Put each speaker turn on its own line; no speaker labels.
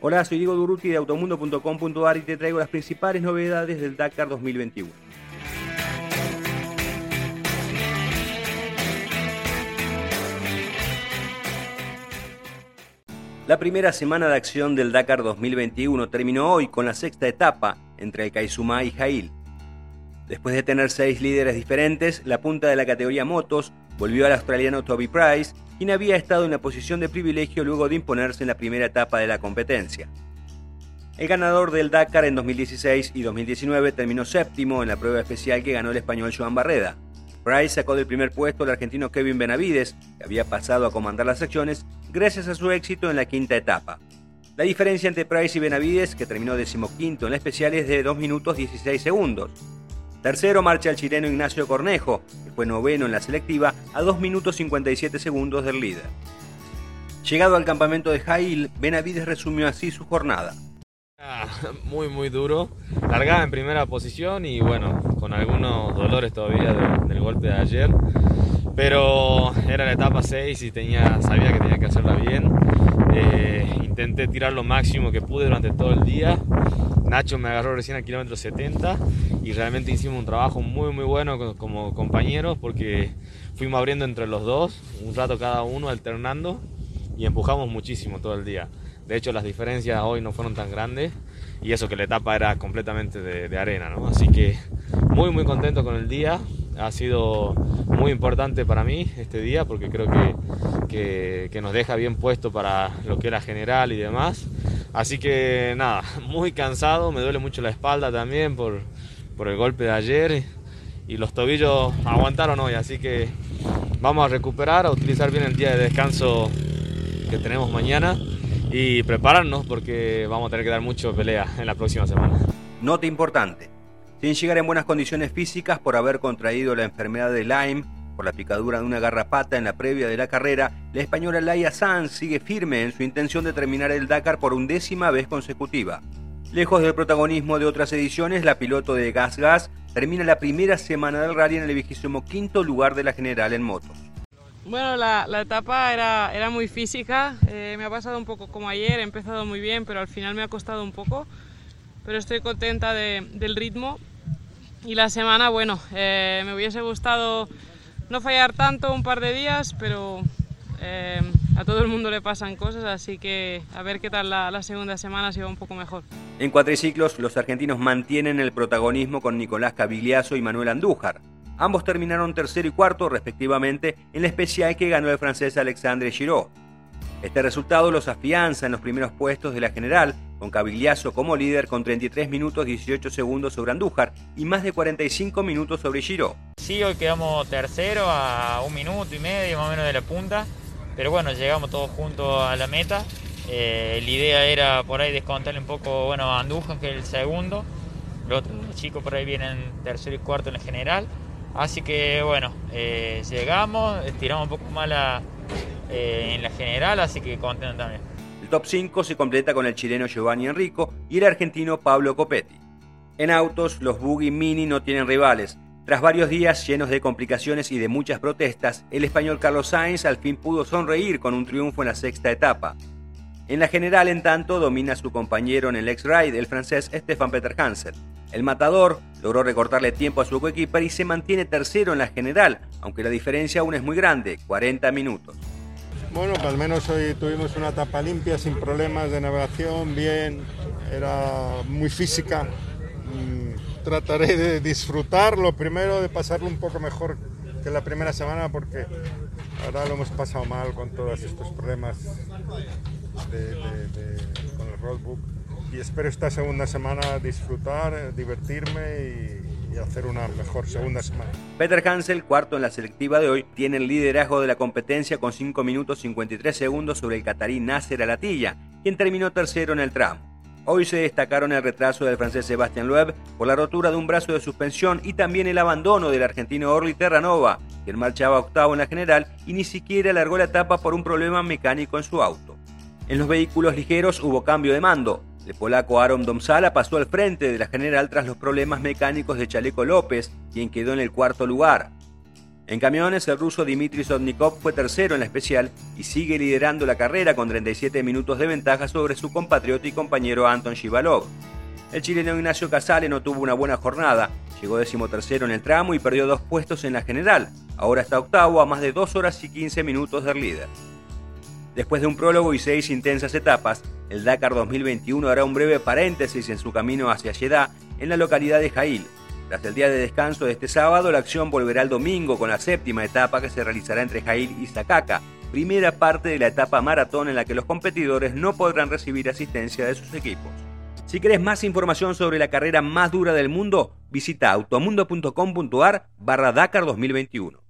Hola, soy Diego Duruti de automundo.com.ar y te traigo las principales novedades del Dakar 2021. La primera semana de acción del Dakar 2021 terminó hoy con la sexta etapa entre el Kaizuma y Jail. Después de tener seis líderes diferentes, la punta de la categoría motos volvió al australiano Toby Price, quien había estado en la posición de privilegio luego de imponerse en la primera etapa de la competencia. El ganador del Dakar en 2016 y 2019 terminó séptimo en la prueba especial que ganó el español Joan Barreda. Price sacó del primer puesto al argentino Kevin Benavides, que había pasado a comandar las secciones gracias a su éxito en la quinta etapa. La diferencia entre Price y Benavides, que terminó decimoquinto en la especial, es de 2 minutos 16 segundos. Tercero marcha el chileno Ignacio Cornejo, que fue noveno en la selectiva a 2 minutos 57 segundos del líder. Llegado al campamento de Jail, Benavides resumió así su jornada.
Ah, muy muy duro, largada en primera posición y bueno, con algunos dolores todavía del golpe de ayer, pero era la etapa 6 y tenía, sabía que tenía que hacerla bien. Eh, intenté tirar lo máximo que pude durante todo el día. Nacho me agarró recién al kilómetro 70 y realmente hicimos un trabajo muy muy bueno como compañeros porque fuimos abriendo entre los dos, un rato cada uno alternando y empujamos muchísimo todo el día. De hecho las diferencias hoy no fueron tan grandes y eso que la etapa era completamente de, arena. Así que muy muy contento con el día, ha sido muy importante para mí este día porque creo que, que, nos deja bien puesto para lo que era general y demás. Así que nada, muy cansado, me duele mucho la espalda también por, por el golpe de ayer y los tobillos aguantaron hoy, así que vamos a recuperar, a utilizar bien el día de descanso que tenemos mañana y prepararnos porque vamos a tener que dar mucho pelea en la próxima semana.
Nota importante, sin llegar en buenas condiciones físicas por haber contraído la enfermedad de Lyme por la picadura de una garrapata en la previa de la carrera, la española Laia Sanz sigue firme en su intención de terminar el Dakar por undécima vez consecutiva. Lejos del protagonismo de otras ediciones, la piloto de Gas Gas termina la primera semana del rally en el vigésimo quinto lugar de la general en motos.
Bueno, la, etapa era, muy física, eh, me ha pasado un poco como ayer, he empezado muy bien, pero al final me ha costado un poco, pero estoy contenta del ritmo y la semana, bueno, eh, me hubiese gustado no fallar tanto un par de días, pero eh, a todo el mundo le pasan cosas, así que a ver qué tal la, segunda semana si va un poco mejor.
En cuatriciclos, los argentinos mantienen el protagonismo con Nicolás Cavigliaso y Manuel Andújar. Ambos terminaron tercero y cuarto, respectivamente, en la especial que ganó el francés Alexandre Giraud. Este resultado los afianza en los primeros puestos de la general, con Cavigliaso como líder con 33 minutos 18 segundos sobre Andújar y más de 45 minutos sobre Giro.
Sí, hoy quedamos tercero a un minuto y medio más o menos de la punta, pero bueno, llegamos todos juntos a la meta. Eh, la idea era por ahí descontarle un poco bueno, a Andújar, que es el segundo. Los chicos por ahí vienen tercero y cuarto en la general. Así que bueno, eh, llegamos, estiramos un poco más la, eh, en la general, así que contento también.
El top 5 se completa con el chileno Giovanni Enrico y el argentino Pablo Copetti. En autos, los Buggy Mini no tienen rivales. Tras varios días llenos de complicaciones y de muchas protestas, el español Carlos Sainz al fin pudo sonreír con un triunfo en la sexta etapa. En la general, en tanto, domina su compañero en el X-Ride, el francés Stefan Peter Hansel. El matador logró recortarle tiempo a su coequiper y se mantiene tercero en la general, aunque la diferencia aún es muy grande, 40 minutos.
Bueno, pues al menos hoy tuvimos una etapa limpia, sin problemas de navegación, bien, era muy física. Mm, trataré de disfrutarlo primero, de pasarlo un poco mejor que la primera semana, porque ahora lo hemos pasado mal con todos estos problemas con el roadbook. Y espero esta segunda semana disfrutar, divertirme y hacer una mejor segunda semana.
Peter Hansel, cuarto en la selectiva de hoy, tiene el liderazgo de la competencia con 5 minutos 53 segundos sobre el catarí Nasser Alatilla, quien terminó tercero en el tramo. Hoy se destacaron el retraso del francés Sebastián Loeb por la rotura de un brazo de suspensión y también el abandono del argentino Orly Terranova, quien marchaba octavo en la general y ni siquiera alargó la etapa por un problema mecánico en su auto. En los vehículos ligeros hubo cambio de mando. El polaco Aaron Domsala pasó al frente de la general tras los problemas mecánicos de Chaleco López, quien quedó en el cuarto lugar. En camiones, el ruso Dimitri Sotnikov fue tercero en la especial y sigue liderando la carrera con 37 minutos de ventaja sobre su compatriota y compañero Anton Shivalov. El chileno Ignacio Casale no tuvo una buena jornada, llegó decimotercero en el tramo y perdió dos puestos en la general. Ahora está octavo a más de 2 horas y 15 minutos del líder. Después de un prólogo y seis intensas etapas, el Dakar 2021 hará un breve paréntesis en su camino hacia Jeddah, en la localidad de Jail, tras el día de descanso de este sábado, la acción volverá el domingo con la séptima etapa que se realizará entre Jail y Sakaka, primera parte de la etapa maratón en la que los competidores no podrán recibir asistencia de sus equipos. Si querés más información sobre la carrera más dura del mundo, visita automundo.com.ar barra Dakar 2021.